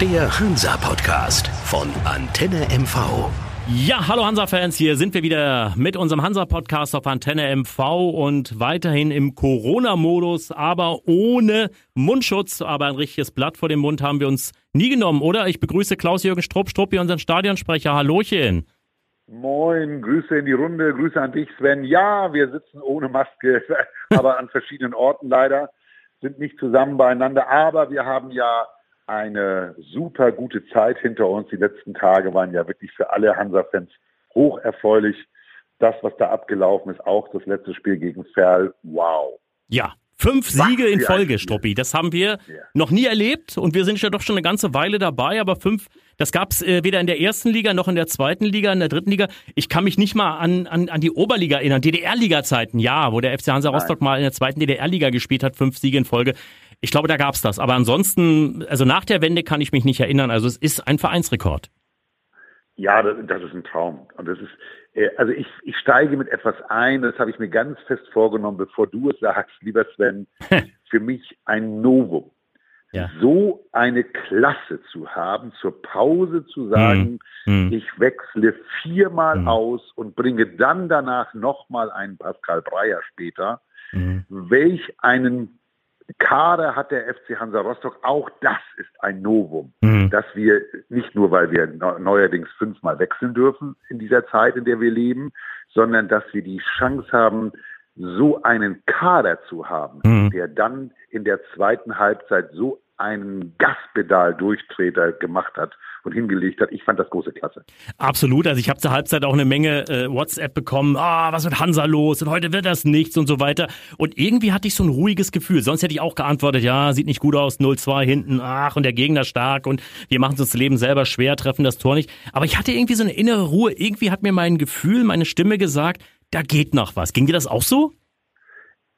Der Hansa-Podcast von Antenne MV. Ja, hallo Hansa-Fans, hier sind wir wieder mit unserem Hansa-Podcast auf Antenne MV und weiterhin im Corona-Modus, aber ohne Mundschutz. Aber ein richtiges Blatt vor dem Mund haben wir uns nie genommen, oder? Ich begrüße Klaus-Jürgen Strupp, Struppi, unseren Stadionsprecher. Hallöchen. Moin, Grüße in die Runde, Grüße an dich, Sven. Ja, wir sitzen ohne Maske, aber an verschiedenen Orten leider, sind nicht zusammen beieinander, aber wir haben ja eine super gute Zeit hinter uns. Die letzten Tage waren ja wirklich für alle Hansa-Fans hoch erfreulich. Das, was da abgelaufen ist, auch das letzte Spiel gegen Ferl, wow. Ja, Fünf Siege in Folge, Struppi. Das haben wir ja. noch nie erlebt und wir sind ja doch schon eine ganze Weile dabei, aber fünf, das gab's äh, weder in der ersten Liga noch in der zweiten Liga, in der dritten Liga. Ich kann mich nicht mal an, an, an die Oberliga erinnern, DDR-Liga-Zeiten, ja, wo der FC Hansa Rostock Nein. mal in der zweiten DDR-Liga gespielt hat, fünf Siege in Folge. Ich glaube, da gab's das. Aber ansonsten, also nach der Wende kann ich mich nicht erinnern. Also es ist ein Vereinsrekord. Ja, das, das ist ein Traum. Und das ist, äh, also ich, ich steige mit etwas ein, das habe ich mir ganz fest vorgenommen, bevor du es sagst, lieber Sven, für mich ein Novum. Ja. So eine Klasse zu haben, zur Pause zu sagen, mm. ich wechsle viermal mm. aus und bringe dann danach nochmal einen Pascal Breyer später. Mm. Welch einen Kader hat der FC Hansa Rostock. Auch das ist ein Novum, mhm. dass wir nicht nur, weil wir neuerdings fünfmal wechseln dürfen in dieser Zeit, in der wir leben, sondern dass wir die Chance haben, so einen Kader zu haben, mhm. der dann in der zweiten Halbzeit so einen Gaspedal-Durchtreter gemacht hat und hingelegt hat. Ich fand das große Klasse. Absolut. Also ich habe zur Halbzeit auch eine Menge äh, WhatsApp bekommen. Ah, was wird Hansa los? Und heute wird das nichts und so weiter. Und irgendwie hatte ich so ein ruhiges Gefühl. Sonst hätte ich auch geantwortet, ja, sieht nicht gut aus, 0-2 hinten, ach, und der Gegner stark und wir machen uns das Leben selber schwer, treffen das Tor nicht. Aber ich hatte irgendwie so eine innere Ruhe. Irgendwie hat mir mein Gefühl, meine Stimme gesagt, da geht noch was. Ging dir das auch so?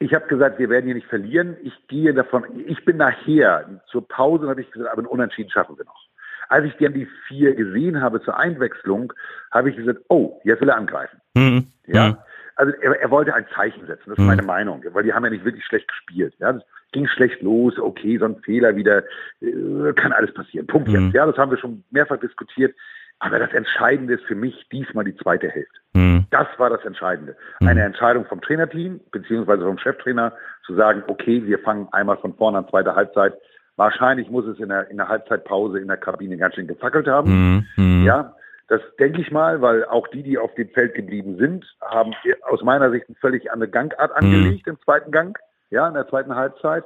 Ich habe gesagt, wir werden hier nicht verlieren. Ich gehe davon, ich bin nachher zur Pause, habe ich gesagt, aber ein Unentschieden schaffen wir noch. Als ich dann die vier gesehen habe zur Einwechslung, habe ich gesagt, oh, jetzt will er angreifen. Mhm. Ja. Mhm. Also er, er, wollte ein Zeichen setzen, das ist mhm. meine Meinung, weil die haben ja nicht wirklich schlecht gespielt. Ja, das ging schlecht los, okay, so ein Fehler wieder, äh, kann alles passieren. Punkt mhm. jetzt. Ja, das haben wir schon mehrfach diskutiert. Aber das Entscheidende ist für mich diesmal die zweite Hälfte. Mhm. Das war das Entscheidende. Mhm. Eine Entscheidung vom Trainerteam beziehungsweise vom Cheftrainer zu sagen, okay, wir fangen einmal von vorne an zweite Halbzeit. Wahrscheinlich muss es in der, in der Halbzeitpause in der Kabine ganz schön gefackelt haben. Mhm. Ja, das denke ich mal, weil auch die, die auf dem Feld geblieben sind, haben aus meiner Sicht eine völlig andere Gangart mhm. angelegt im zweiten Gang, ja, in der zweiten Halbzeit.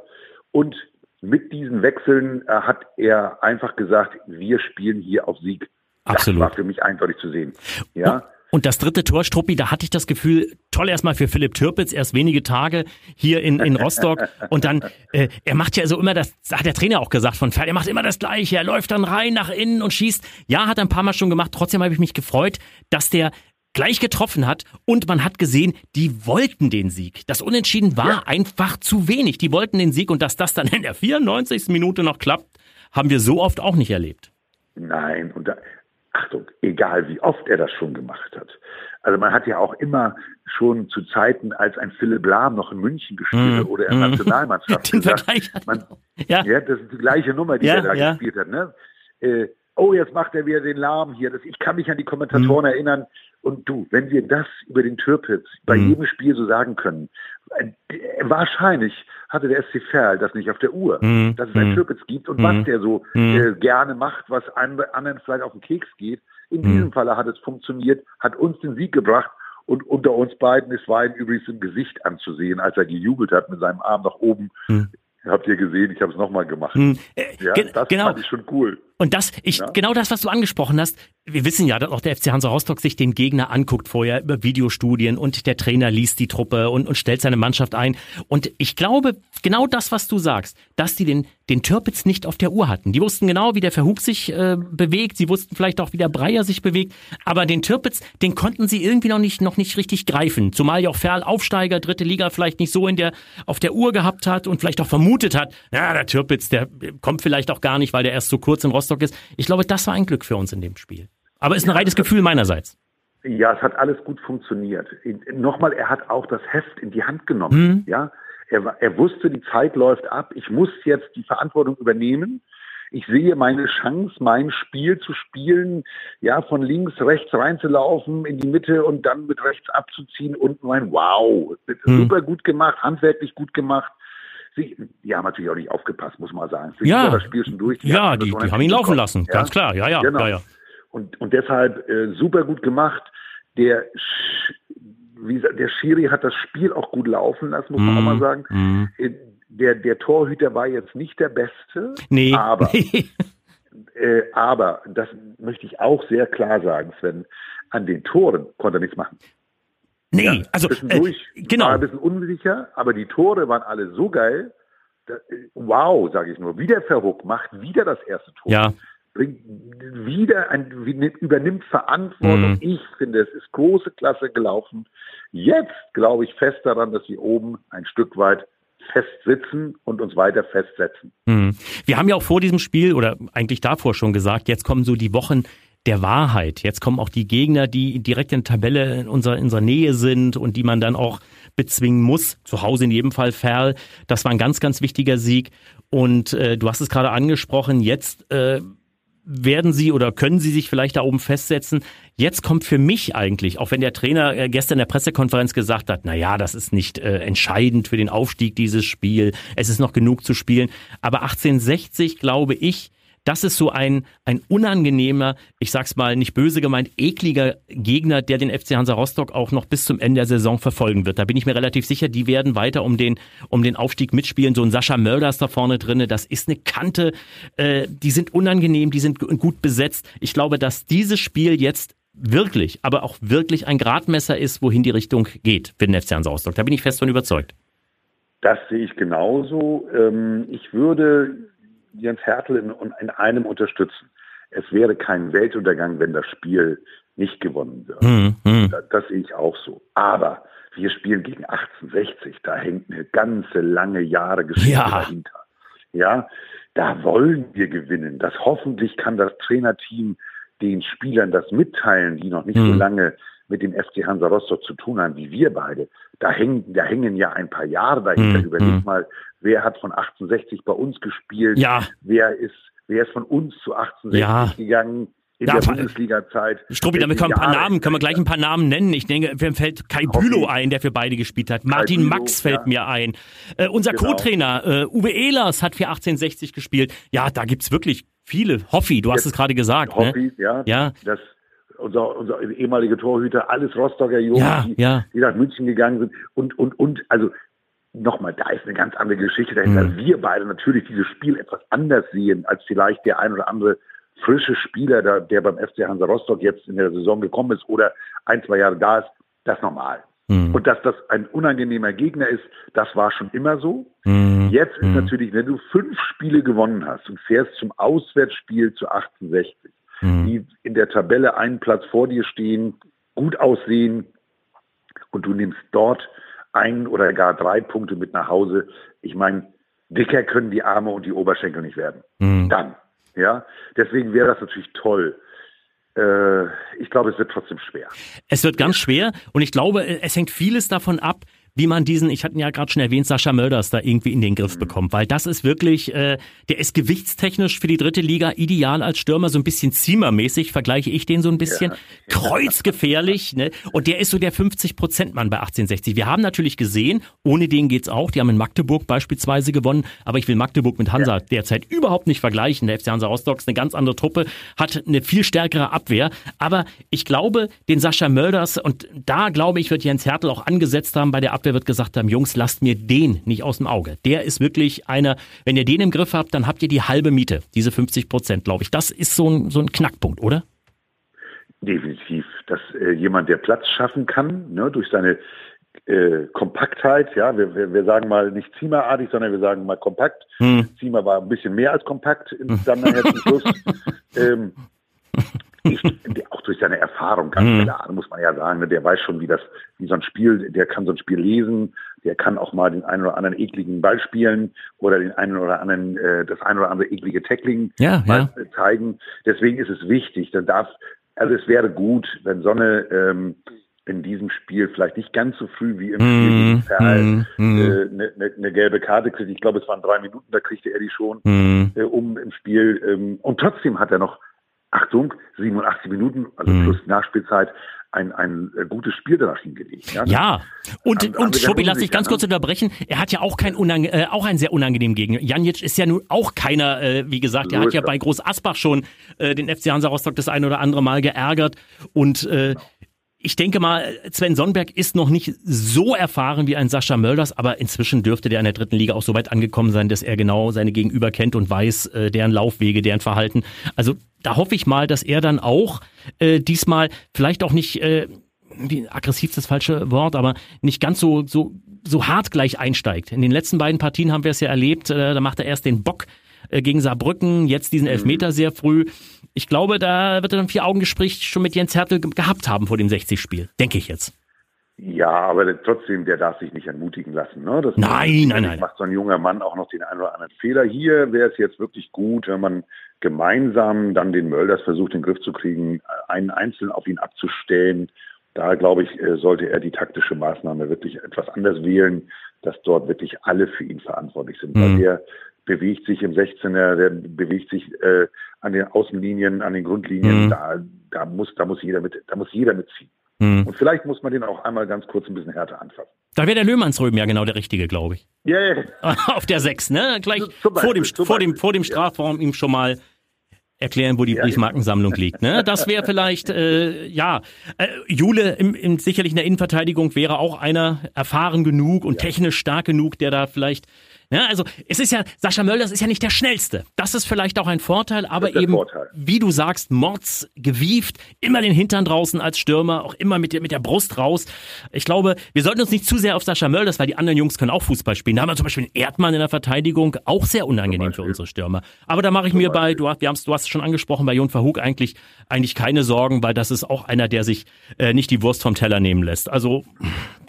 Und mit diesen Wechseln äh, hat er einfach gesagt, wir spielen hier auf Sieg. Absolut. Das war für mich eindeutig zu sehen. Ja. Und das dritte Tor, Struppi, da hatte ich das Gefühl, toll erstmal für Philipp Türpitz, erst wenige Tage hier in, in Rostock. Und dann, äh, er macht ja so immer das, hat der Trainer auch gesagt von Pferd, er macht immer das Gleiche. Er läuft dann rein nach innen und schießt. Ja, hat er ein paar Mal schon gemacht. Trotzdem habe ich mich gefreut, dass der gleich getroffen hat und man hat gesehen, die wollten den Sieg. Das Unentschieden war ja. einfach zu wenig. Die wollten den Sieg und dass das dann in der 94. Minute noch klappt, haben wir so oft auch nicht erlebt. Nein, und da, Achtung, egal wie oft er das schon gemacht hat. Also man hat ja auch immer schon zu Zeiten, als ein Philipp Lahm noch in München gespielt hat mm. oder in der mhm. Nationalmannschaft Den gesagt, man, ja. ja. das ist die gleiche Nummer, die ja, er da ja. gespielt hat. Ne? Äh, oh, jetzt macht er wieder den Lahm hier. Das, ich kann mich an die Kommentatoren mm. erinnern. Und du, wenn wir das über den Türpitz bei mm. jedem Spiel so sagen können, wahrscheinlich hatte der SC Verl das nicht auf der Uhr, mm, dass es einen mm, Türpitz gibt und was der so mm. äh, gerne macht, was anderen vielleicht auf den Keks geht. In mm. diesem Falle hat es funktioniert, hat uns den Sieg gebracht und unter uns beiden ist Wein übrigens im Gesicht anzusehen, als er gejubelt hat mit seinem Arm nach oben. Habt ihr gesehen, ich habe es nochmal gemacht. Äh, ja, das genau. fand ich schon cool. Und das, ich, ja. genau das, was du angesprochen hast, wir wissen ja, dass auch der FC Hansa Rostock sich den Gegner anguckt vorher über Videostudien und der Trainer liest die Truppe und, und stellt seine Mannschaft ein. Und ich glaube, genau das, was du sagst, dass die den, den Türpitz nicht auf der Uhr hatten. Die wussten genau, wie der Verhug sich äh, bewegt. Sie wussten vielleicht auch, wie der Breyer sich bewegt. Aber den Türpitz, den konnten sie irgendwie noch nicht, noch nicht richtig greifen. Zumal ja auch Ferl Aufsteiger, dritte Liga vielleicht nicht so in der, auf der Uhr gehabt hat und vielleicht auch vermutet hat, ja, der Türpitz, der kommt vielleicht auch gar nicht, weil der erst so kurz in Rostock Rostock ist. Ich glaube, das war ein Glück für uns in dem Spiel. Aber ist ein reines Gefühl meinerseits. Ja, es hat alles gut funktioniert. Nochmal, er hat auch das Heft in die Hand genommen. Mhm. Ja, er, er wusste, die Zeit läuft ab. Ich muss jetzt die Verantwortung übernehmen. ich sehe meine Chance, mein Spiel zu spielen, ja, von links, rechts reinzulaufen, in die Mitte und dann mit rechts abzuziehen und mein Wow, hm. super gut gemacht, handwerklich gut gemacht. Sie, die haben natürlich auch nicht aufgepasst, muss man sagen. Sie ja, das Spiel schon durch. Die ja, die, die haben ihn laufen lassen, ja? ganz klar, ja, ja, genau. ja, ja. Und, und deshalb äh, super gut gemacht. Der wie gesagt, der Schiri hat das Spiel auch gut laufen lassen, muss man mm, auch mal mhm. sagen. Mm. Der, der Torhüter war jetzt nicht der Beste, nee. aber, äh, aber, das möchte ich auch sehr klar sagen, Sven, an den Toren konnte er nichts machen. Nee, ja, also äh, genau. war ein bisschen unsicher, aber die Tore waren alle so geil. Da, wow, sage ich nur. Wieder Verhook macht wieder das erste Tor. Ja bringt wieder ein, übernimmt Verantwortung. Mhm. Ich finde, es ist große Klasse gelaufen. Jetzt glaube ich fest daran, dass wir oben ein Stück weit festsitzen und uns weiter festsetzen. Mhm. Wir haben ja auch vor diesem Spiel oder eigentlich davor schon gesagt, jetzt kommen so die Wochen der Wahrheit. Jetzt kommen auch die Gegner, die direkt in der Tabelle in unserer, in unserer Nähe sind und die man dann auch bezwingen muss. Zu Hause in jedem Fall Ferl. Das war ein ganz, ganz wichtiger Sieg. Und äh, du hast es gerade angesprochen, jetzt äh, werden Sie oder können Sie sich vielleicht da oben festsetzen? Jetzt kommt für mich eigentlich, auch wenn der Trainer äh, gestern in der Pressekonferenz gesagt hat, na ja, das ist nicht äh, entscheidend für den Aufstieg dieses Spiel. Es ist noch genug zu spielen. Aber 1860 glaube ich, das ist so ein, ein unangenehmer, ich sag's mal nicht böse gemeint, ekliger Gegner, der den FC Hansa Rostock auch noch bis zum Ende der Saison verfolgen wird. Da bin ich mir relativ sicher, die werden weiter um den, um den Aufstieg mitspielen. So ein Sascha Mörders da vorne drinne, das ist eine Kante, äh, die sind unangenehm, die sind gut besetzt. Ich glaube, dass dieses Spiel jetzt wirklich, aber auch wirklich ein Gradmesser ist, wohin die Richtung geht für den FC Hansa Rostock. Da bin ich fest von überzeugt. Das sehe ich genauso. Ähm, ich würde Jens Hertel in, in einem unterstützen. Es wäre kein Weltuntergang, wenn das Spiel nicht gewonnen wird. Mhm. Das, das sehe ich auch so. Aber wir spielen gegen 1860. Da hängt eine ganze lange Jahre Geschichte ja. dahinter. Ja, da wollen wir gewinnen. Das hoffentlich kann das Trainerteam den Spielern das mitteilen, die noch nicht mhm. so lange mit dem FC Hansa Rostock zu tun haben wie wir beide. Da hängen, da hängen ja ein paar Jahre dahinter. Mhm. Überleg hm. mal, wer hat von 1860 bei uns gespielt? Ja. Wer ist, wer ist von uns zu 1860 ja. gegangen? in ja, der Bundesliga-Zeit. Struppi, damit können wir ein paar Namen, können wir gleich ein paar Namen nennen. Ich denke, mir fällt Kai Bülow ein, der für beide gespielt hat. Martin Bülow, Max fällt ja. mir ein. Äh, unser genau. Co-Trainer äh, Uwe Ehlers hat für 1860 gespielt. Ja, da gibt's wirklich viele. Hoffi, du hast Jetzt, es gerade gesagt. Ne? Hoffi, ne? ja. ja. Das, unser, unser ehemaliger Torhüter, alles Rostocker Jungs, ja, die, ja. die nach München gegangen sind. Und, und, und, also nochmal, da ist eine ganz andere Geschichte dahinter. Mhm. Wir beide natürlich dieses Spiel etwas anders sehen, als vielleicht der ein oder andere frische Spieler, der, beim FC Hansa Rostock jetzt in der Saison gekommen ist oder ein, zwei Jahre da ist, das ist normal. Mhm. Und dass das ein unangenehmer Gegner ist, das war schon immer so. Mhm. Jetzt ist mhm. natürlich, wenn du fünf Spiele gewonnen hast und fährst zum Auswärtsspiel zu 1860, mhm. die in der Tabelle einen Platz vor dir stehen, gut aussehen und du nimmst dort ein oder gar drei Punkte mit nach Hause. Ich meine, dicker können die Arme und die Oberschenkel nicht werden. Mhm. Dann, ja. Deswegen wäre das natürlich toll. Äh, ich glaube, es wird trotzdem schwer. Es wird ganz schwer und ich glaube, es hängt vieles davon ab, wie man diesen, ich hatte ja gerade schon erwähnt, Sascha Mölders da irgendwie in den Griff mhm. bekommt, weil das ist wirklich, äh, der ist gewichtstechnisch für die dritte Liga ideal als Stürmer, so ein bisschen Ziemermäßig, vergleiche ich den so ein bisschen, ja. kreuzgefährlich, ne? Und der ist so der 50-Prozent-Mann bei 1860. Wir haben natürlich gesehen, ohne den geht's auch, die haben in Magdeburg beispielsweise gewonnen, aber ich will Magdeburg mit Hansa ja. derzeit überhaupt nicht vergleichen. Der FC Hansa Rostock ist eine ganz andere Truppe, hat eine viel stärkere Abwehr, aber ich glaube, den Sascha Mölders, und da glaube ich, wird Jens Hertel auch angesetzt haben bei der Abwehr, Software wird gesagt haben, Jungs, lasst mir den nicht aus dem Auge. Der ist wirklich einer, wenn ihr den im Griff habt, dann habt ihr die halbe Miete, diese 50 Prozent, glaube ich. Das ist so ein, so ein Knackpunkt, oder? Definitiv, dass äh, jemand, der Platz schaffen kann, ne, durch seine äh, Kompaktheit, ja, wir, wir, wir sagen mal nicht Ziemerartig, sondern wir sagen mal kompakt. Hm. Ziemer war ein bisschen mehr als kompakt dann nachher zum Schluss. ähm, ich, durch seine Erfahrung, ganz mhm. klar, muss man ja sagen, ne, der weiß schon, wie das, wie so ein Spiel, der kann so ein Spiel lesen, der kann auch mal den einen oder anderen ekligen Ball spielen oder den einen oder anderen, äh, das ein oder andere eklige Tackling ja, mal ja. zeigen. Deswegen ist es wichtig, dann darf, also es wäre gut, wenn so eine, ähm, in diesem Spiel vielleicht nicht ganz so früh wie im Spiel gegen Ferl mm, mm. äh, eine, eine, eine gelbe Karte kriegt. Ich glaube, es waren drei Minuten, da kriegte er die schon mm. äh, um im Spiel. Ähm, und trotzdem hat er noch, Achtung, 87 Minuten, also mm. plus Nachspielzeit, ein, ein äh, gutes Spiel danach hingelegt. Ja, ja. und, haben, und Schobi, lass dich ganz kurz unterbrechen. Er hat ja auch kein unange äh, auch einen sehr unangenehmen Gegner. Janic ist ja nun auch keiner, äh, wie gesagt, so hat ja bei Groß Asbach schon äh, den FC Hansa Rostock das ein oder andere Mal geärgert und äh, genau ich denke mal, Sven Sonnenberg ist noch nicht so erfahren wie ein Sascha Mölders, aber inzwischen dürfte der in der dritten Liga auch so weit angekommen sein, dass er genau seine Gegenüber kennt und weiß, äh, deren Laufwege, deren Verhalten. Also da hoffe ich mal, dass er dann auch äh, diesmal vielleicht auch nicht, äh, wie aggressiv das falsche Wort, aber nicht ganz so, so, so hart gleich einsteigt. In den letzten beiden Partien haben wir es ja erlebt, äh, da macht er erst den Bock äh, gegen Saarbrücken, jetzt diesen Elfmeter sehr früh. Ich glaube, da wird er dann vier Augengespräch schon mit Jens Hertel gehabt haben vor dem 60-Spiel. Denke ich jetzt. Ja, aber trotzdem, der darf sich nicht entmutigen lassen. Ne? Das nein, nein, nein. Macht so ein junger Mann auch noch den einen oder anderen Fehler. Hier wäre es jetzt wirklich gut, wenn man gemeinsam dann den Mölders versucht, in den Griff zu kriegen, einen Einzelnen auf ihn abzustellen. Da, glaube ich, äh, sollte er die taktische Maßnahme wirklich etwas anders wählen, dass dort wirklich alle für ihn verantwortlich sind. Mhm. Weil der bewegt sich im 16er, der bewegt sich äh, an den Außenlinien, an den Grundlinien. Mhm. Da, da muss, da muss jeder mit, da muss jeder mitziehen. Mhm. Und vielleicht muss man den auch einmal ganz kurz ein bisschen härter anfassen. Da wäre der Löhmannsröben ja genau der Richtige, glaube ich. Ja, ja. Auf der 6, ne? Gleich Beispiel, vor, dem, vor, dem, vor dem Strafraum ihm schon mal erklären, wo die ja, Briefmarkensammlung ja. liegt. Ne? Das wäre vielleicht, äh, ja, äh, Jule im, im, sicherlich in der Innenverteidigung wäre auch einer erfahren genug und ja. technisch stark genug, der da vielleicht ja, also es ist ja, Sascha Mölders ist ja nicht der Schnellste. Das ist vielleicht auch ein Vorteil, aber eben, Vorteil. wie du sagst, Mords gewieft, immer den Hintern draußen als Stürmer, auch immer mit der, mit der Brust raus. Ich glaube, wir sollten uns nicht zu sehr auf Sascha Mölders, weil die anderen Jungs können auch Fußball spielen. Da haben wir zum Beispiel Erdmann in der Verteidigung, auch sehr unangenehm für unsere Stürmer. Aber da mache ich mir bei, du hast, wir du hast es schon angesprochen, bei Jon Verhoek eigentlich, eigentlich keine Sorgen, weil das ist auch einer, der sich äh, nicht die Wurst vom Teller nehmen lässt. Also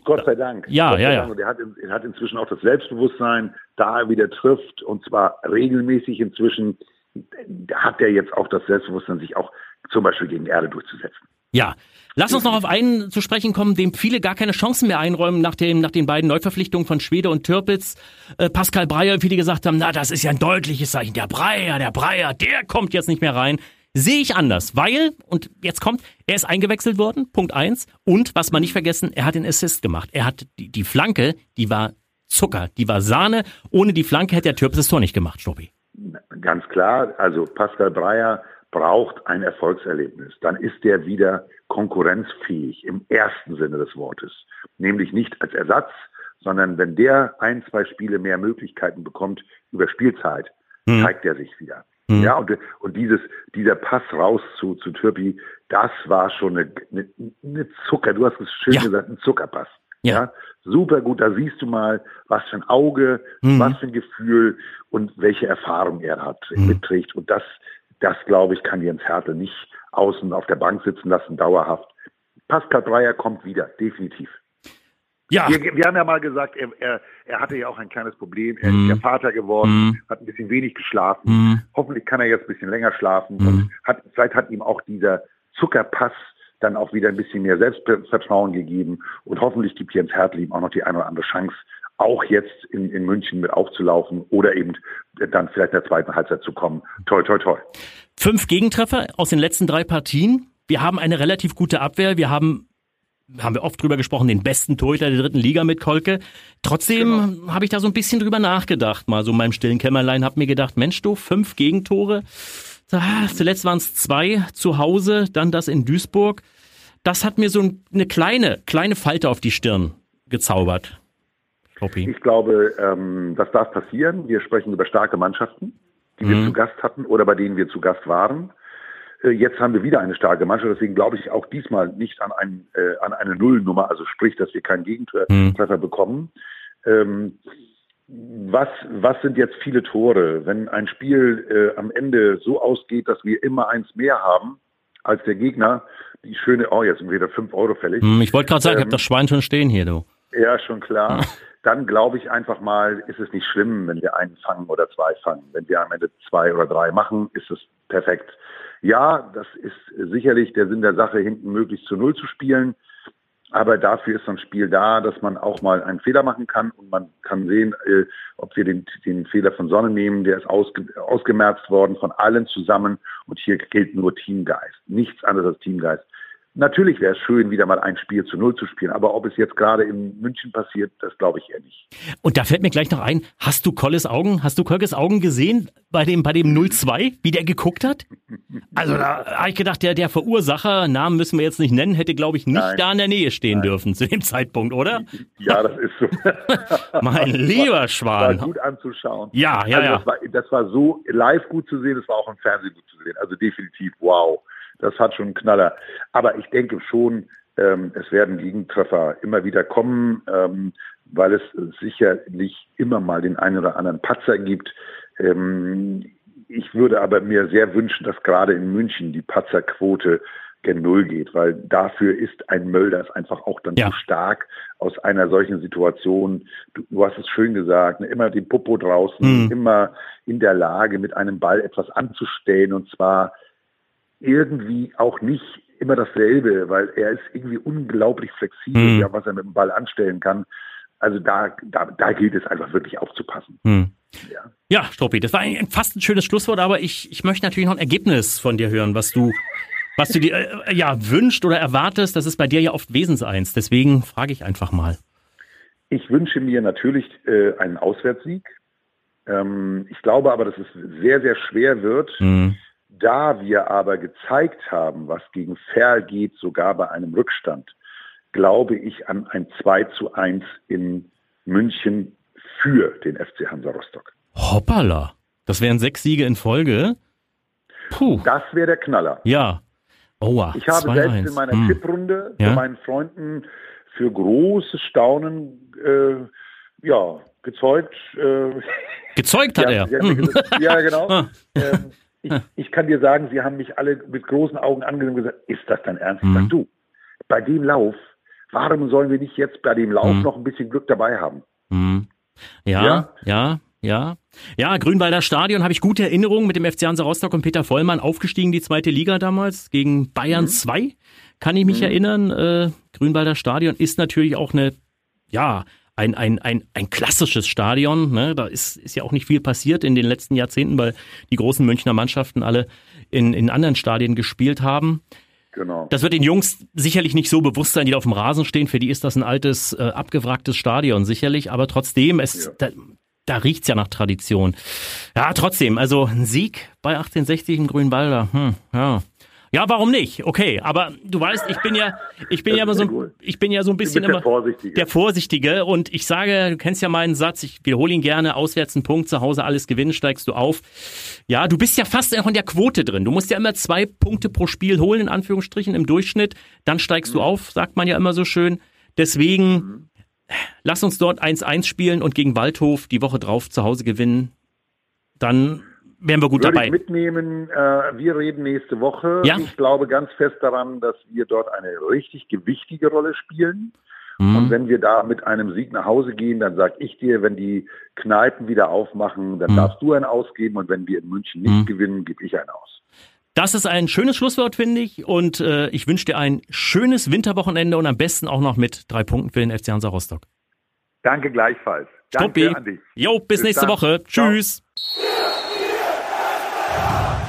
Gott sei Dank. Ja, Gott ja, ja. Und er hat, er hat inzwischen auch das Selbstbewusstsein, da er wieder trifft und zwar regelmäßig inzwischen, hat er jetzt auch das Selbstbewusstsein, sich auch zum Beispiel gegen Erde durchzusetzen. Ja, lass uns noch auf einen zu sprechen kommen, dem viele gar keine Chancen mehr einräumen nach, dem, nach den beiden Neuverpflichtungen von Schwede und Türpitz. Äh, Pascal Breyer, viele gesagt haben, na, das ist ja ein deutliches Zeichen. Der Breyer, der Breyer, der kommt jetzt nicht mehr rein. Sehe ich anders, weil, und jetzt kommt, er ist eingewechselt worden, Punkt eins. Und was man nicht vergessen, er hat den Assist gemacht. Er hat die, die Flanke, die war Zucker, die war Sahne. Ohne die Flanke hätte der Türpitz das Tor nicht gemacht, Stoppi. Ganz klar, also Pascal Breyer braucht ein Erfolgserlebnis. Dann ist er wieder konkurrenzfähig im ersten Sinne des Wortes. Nämlich nicht als Ersatz, sondern wenn der ein, zwei Spiele mehr Möglichkeiten bekommt über Spielzeit, hm. zeigt er sich wieder. Mhm. Ja, und, und dieses, dieser Pass raus zu, zu Türpi, das war schon eine, eine, eine Zucker, du hast es schön ja. gesagt, ein Zuckerpass. Ja. ja. super gut, da siehst du mal, was für ein Auge, mhm. was für ein Gefühl und welche Erfahrung er hat, mhm. mitträgt. Und das, das glaube ich, kann Jens Hertel nicht außen auf der Bank sitzen lassen, dauerhaft. Pascal Breyer kommt wieder, definitiv. Ja. Wir, wir, haben ja mal gesagt, er, er, er hatte ja auch ein kleines Problem. Er mm. ist ja Vater geworden, mm. hat ein bisschen wenig geschlafen. Mm. Hoffentlich kann er jetzt ein bisschen länger schlafen und mhm. hat, vielleicht hat ihm auch dieser Zuckerpass dann auch wieder ein bisschen mehr Selbstvertrauen gegeben und hoffentlich gibt Jens Hertel ihm auch noch die eine oder andere Chance, auch jetzt in, in München mit aufzulaufen oder eben dann vielleicht in der zweiten Halbzeit zu kommen. Toll, toll, toll. Fünf Gegentreffer aus den letzten drei Partien. Wir haben eine relativ gute Abwehr. Wir haben haben wir oft drüber gesprochen, den besten Torhüter der dritten Liga mit Kolke. Trotzdem genau. habe ich da so ein bisschen drüber nachgedacht, mal so in meinem stillen Kämmerlein, habe mir gedacht, Mensch du, fünf Gegentore. Zuletzt waren es zwei zu Hause, dann das in Duisburg. Das hat mir so eine kleine, kleine Falte auf die Stirn gezaubert. Kloppi. Ich glaube, ähm, das darf passieren. Wir sprechen über starke Mannschaften, die mhm. wir zu Gast hatten oder bei denen wir zu Gast waren. Äh, jetzt haben wir wieder eine starke Mannschaft, deswegen glaube ich auch diesmal nicht an, ein, äh, an eine Nullnummer, also sprich, dass wir keinen Gegentreffer mhm. bekommen. Ähm, was, was sind jetzt viele Tore? Wenn ein Spiel äh, am Ende so ausgeht, dass wir immer eins mehr haben als der Gegner, die schöne, oh, jetzt sind wieder fünf Euro fällig. Hm, ich wollte gerade sagen, ähm, ich habe das Schwein schon stehen hier, du. Ja, schon klar. Dann glaube ich einfach mal, ist es nicht schlimm, wenn wir einen fangen oder zwei fangen. Wenn wir am Ende zwei oder drei machen, ist es perfekt. Ja, das ist sicherlich der Sinn der Sache, hinten möglichst zu Null zu spielen. Aber dafür ist so ein Spiel da, dass man auch mal einen Fehler machen kann und man kann sehen, äh, ob wir den, den Fehler von Sonne nehmen. Der ist ausge, ausgemerzt worden von allen zusammen und hier gilt nur Teamgeist. Nichts anderes als Teamgeist. Natürlich wäre es schön, wieder mal ein Spiel zu Null zu spielen, aber ob es jetzt gerade in München passiert, das glaube ich eher nicht. Und da fällt mir gleich noch ein, hast du Kolles Augen, hast du Kolkes Augen gesehen bei dem, bei dem 0-2, wie der geguckt hat? Also da habe ich gedacht, der, der Verursacher, Namen müssen wir jetzt nicht nennen, hätte glaube ich nicht Nein. da in der Nähe stehen Nein. dürfen zu dem Zeitpunkt, oder? Ja, das ist so. mein lieber Schwan. War gut anzuschauen. Ja, ja, also ja. Das war, das war so live gut zu sehen, es war auch im Fernsehen gut zu sehen. Also definitiv, wow das hat schon einen Knaller. Aber ich denke schon, ähm, es werden Gegentreffer immer wieder kommen, ähm, weil es sicherlich immer mal den einen oder anderen Patzer gibt. Ähm, ich würde aber mir sehr wünschen, dass gerade in München die Patzerquote gen Null geht, weil dafür ist ein Mölders einfach auch dann ja. zu stark aus einer solchen Situation. Du, du hast es schön gesagt, ne, immer den Popo draußen, mhm. immer in der Lage, mit einem Ball etwas anzustellen und zwar irgendwie auch nicht immer dasselbe, weil er ist irgendwie unglaublich flexibel, mhm. ja, was er mit dem Ball anstellen kann. Also da, da, da gilt es einfach wirklich aufzupassen. Mhm. Ja. ja, Struppi, das war ein, fast ein schönes Schlusswort, aber ich, ich möchte natürlich noch ein Ergebnis von dir hören, was du, was du dir äh, ja wünscht oder erwartest. Das ist bei dir ja oft Wesenseins. Deswegen frage ich einfach mal. Ich wünsche mir natürlich äh, einen Auswärtssieg. Ähm, ich glaube aber, dass es sehr, sehr schwer wird. Mhm da wir aber gezeigt haben, was gegen Ferl geht, sogar bei einem Rückstand, glaube ich an ein 2 zu 1 in München für den FC Hansa Rostock. Hoppala. Das wären sechs Siege in Folge. Puh. Das wäre der Knaller. Ja. Oha, ich habe selbst 1. in meiner hm. Tipprunde ja? meinen Freunden für großes Staunen äh, ja, gezeugt. Äh, gezeugt hat ja, er. Hm. Ja, genau. Ah. ähm, ich, ich, kann dir sagen, sie haben mich alle mit großen Augen angesehen und gesagt, ist das dein Ernst? Mhm. Sag, du, bei dem Lauf, warum sollen wir nicht jetzt bei dem Lauf mhm. noch ein bisschen Glück dabei haben? Mhm. Ja, ja, ja, ja. Ja, Grünwalder Stadion habe ich gute Erinnerungen mit dem FC Hansa Rostock und Peter Vollmann aufgestiegen, die zweite Liga damals gegen Bayern mhm. 2. Kann ich mich mhm. erinnern. Äh, Grünwalder Stadion ist natürlich auch eine, ja, ein, ein, ein, ein klassisches Stadion. Ne? Da ist, ist ja auch nicht viel passiert in den letzten Jahrzehnten, weil die großen Münchner Mannschaften alle in, in anderen Stadien gespielt haben. Genau. Das wird den Jungs sicherlich nicht so bewusst sein, die da auf dem Rasen stehen. Für die ist das ein altes, äh, abgewracktes Stadion sicherlich. Aber trotzdem, es, ja. da, da riecht's ja nach Tradition. Ja, trotzdem, also ein Sieg bei 1860 im Grünwalder. Hm, ja. Ja, warum nicht? Okay, aber du weißt, ich bin ja, ich bin das ja immer so, ich bin ja so ein bisschen immer der Vorsichtige. der Vorsichtige und ich sage, du kennst ja meinen Satz, ich wiederhole ihn gerne, auswärts ein Punkt, zu Hause alles gewinnen, steigst du auf. Ja, du bist ja fast noch in der Quote drin. Du musst ja immer zwei Punkte pro Spiel holen, in Anführungsstrichen, im Durchschnitt. Dann steigst mhm. du auf, sagt man ja immer so schön. Deswegen, mhm. lass uns dort 1-1 spielen und gegen Waldhof die Woche drauf zu Hause gewinnen. Dann wären wir gut Würde dabei. Ich mitnehmen, äh, wir reden nächste Woche. Ja? Ich glaube ganz fest daran, dass wir dort eine richtig gewichtige Rolle spielen. Mhm. Und wenn wir da mit einem Sieg nach Hause gehen, dann sag ich dir, wenn die Kneipen wieder aufmachen, dann mhm. darfst du einen ausgeben. Und wenn wir in München nicht mhm. gewinnen, gebe ich einen aus. Das ist ein schönes Schlusswort, finde ich. Und äh, ich wünsche dir ein schönes Winterwochenende und am besten auch noch mit drei Punkten für den FC Hansa Rostock. Danke gleichfalls. Danke Stoppi. an dich. Jo, bis, bis nächste dann. Woche. Tschüss.